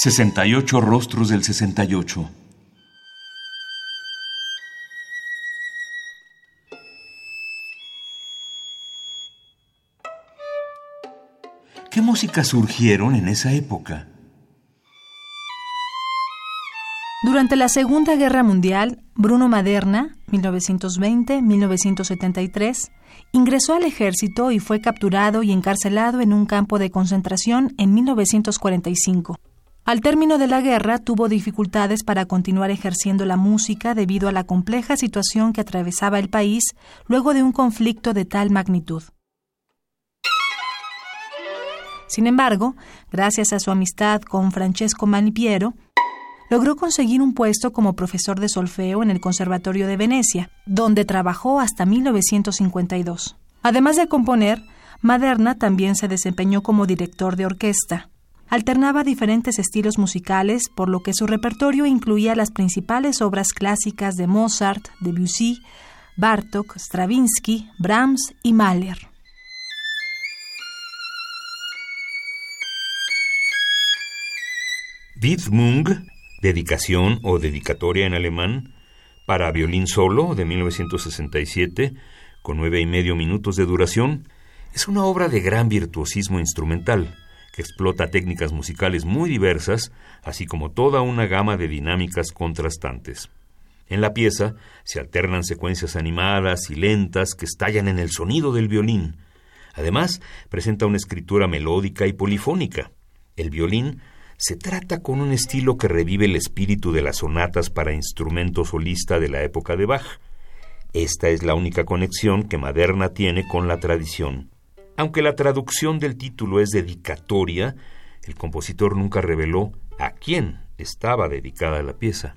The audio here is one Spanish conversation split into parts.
68 rostros del 68. ¿Qué músicas surgieron en esa época? Durante la Segunda Guerra Mundial, Bruno Maderna, 1920-1973, ingresó al ejército y fue capturado y encarcelado en un campo de concentración en 1945. Al término de la guerra tuvo dificultades para continuar ejerciendo la música debido a la compleja situación que atravesaba el país luego de un conflicto de tal magnitud. Sin embargo, gracias a su amistad con Francesco Manipiero, logró conseguir un puesto como profesor de solfeo en el Conservatorio de Venecia, donde trabajó hasta 1952. Además de componer, Maderna también se desempeñó como director de orquesta. Alternaba diferentes estilos musicales, por lo que su repertorio incluía las principales obras clásicas de Mozart, Debussy, Bartók, Stravinsky, Brahms y Mahler. Widmung, dedicación o dedicatoria en alemán, para violín solo de 1967, con nueve y medio minutos de duración, es una obra de gran virtuosismo instrumental explota técnicas musicales muy diversas, así como toda una gama de dinámicas contrastantes. En la pieza se alternan secuencias animadas y lentas que estallan en el sonido del violín. Además, presenta una escritura melódica y polifónica. El violín se trata con un estilo que revive el espíritu de las sonatas para instrumento solista de la época de Bach. Esta es la única conexión que Maderna tiene con la tradición. Aunque la traducción del título es dedicatoria, el compositor nunca reveló a quién estaba dedicada la pieza.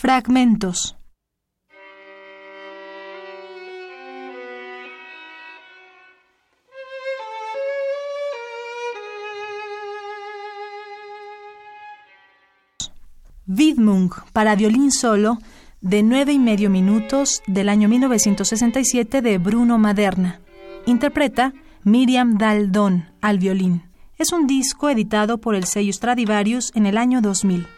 Fragmentos. Widmung para violín solo de nueve y medio minutos del año 1967 de Bruno Maderna. Interpreta Miriam Daldon al violín. Es un disco editado por el sello Stradivarius en el año 2000.